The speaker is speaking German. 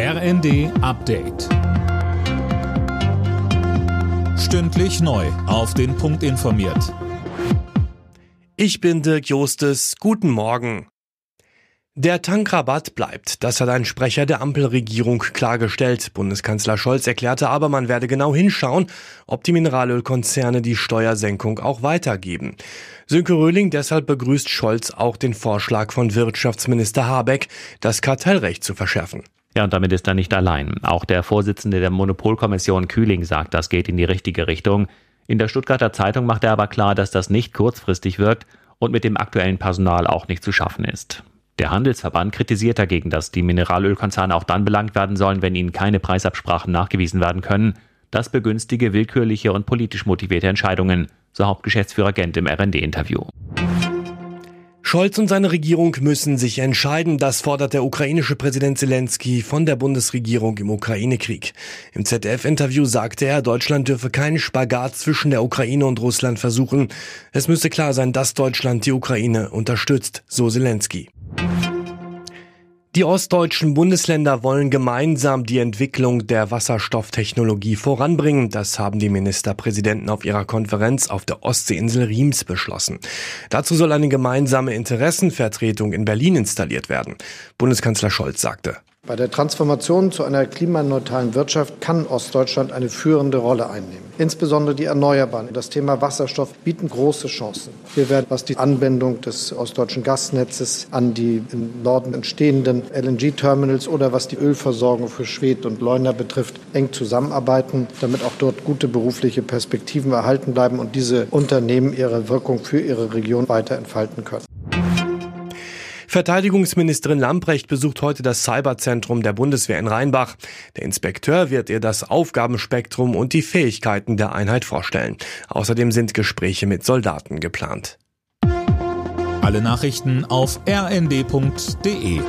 RND Update. Stündlich neu. Auf den Punkt informiert. Ich bin Dirk Jostes. Guten Morgen. Der Tankrabatt bleibt. Das hat ein Sprecher der Ampelregierung klargestellt. Bundeskanzler Scholz erklärte aber, man werde genau hinschauen, ob die Mineralölkonzerne die Steuersenkung auch weitergeben. Sönke Röhling deshalb begrüßt Scholz auch den Vorschlag von Wirtschaftsminister Habeck, das Kartellrecht zu verschärfen. Ja, und damit ist er nicht allein. Auch der Vorsitzende der Monopolkommission Kühling sagt, das geht in die richtige Richtung. In der Stuttgarter Zeitung macht er aber klar, dass das nicht kurzfristig wirkt und mit dem aktuellen Personal auch nicht zu schaffen ist. Der Handelsverband kritisiert dagegen, dass die Mineralölkonzerne auch dann belangt werden sollen, wenn ihnen keine Preisabsprachen nachgewiesen werden können. Das begünstige willkürliche und politisch motivierte Entscheidungen, so Hauptgeschäftsführer Gent im RD-Interview. Scholz und seine Regierung müssen sich entscheiden, das fordert der ukrainische Präsident Zelensky von der Bundesregierung im Ukraine-Krieg. Im ZDF-Interview sagte er, Deutschland dürfe keinen Spagat zwischen der Ukraine und Russland versuchen. Es müsse klar sein, dass Deutschland die Ukraine unterstützt, so Zelensky. Die ostdeutschen Bundesländer wollen gemeinsam die Entwicklung der Wasserstofftechnologie voranbringen. Das haben die Ministerpräsidenten auf ihrer Konferenz auf der Ostseeinsel Riems beschlossen. Dazu soll eine gemeinsame Interessenvertretung in Berlin installiert werden. Bundeskanzler Scholz sagte, bei der Transformation zu einer klimaneutralen Wirtschaft kann Ostdeutschland eine führende Rolle einnehmen. Insbesondere die Erneuerbaren das Thema Wasserstoff bieten große Chancen. Wir werden, was die Anbindung des ostdeutschen Gasnetzes an die im Norden entstehenden LNG-Terminals oder was die Ölversorgung für Schwedt und Leuna betrifft, eng zusammenarbeiten, damit auch dort gute berufliche Perspektiven erhalten bleiben und diese Unternehmen ihre Wirkung für ihre Region weiter entfalten können. Verteidigungsministerin Lamprecht besucht heute das Cyberzentrum der Bundeswehr in Rheinbach. Der Inspekteur wird ihr das Aufgabenspektrum und die Fähigkeiten der Einheit vorstellen. Außerdem sind Gespräche mit Soldaten geplant. Alle Nachrichten auf rnd.de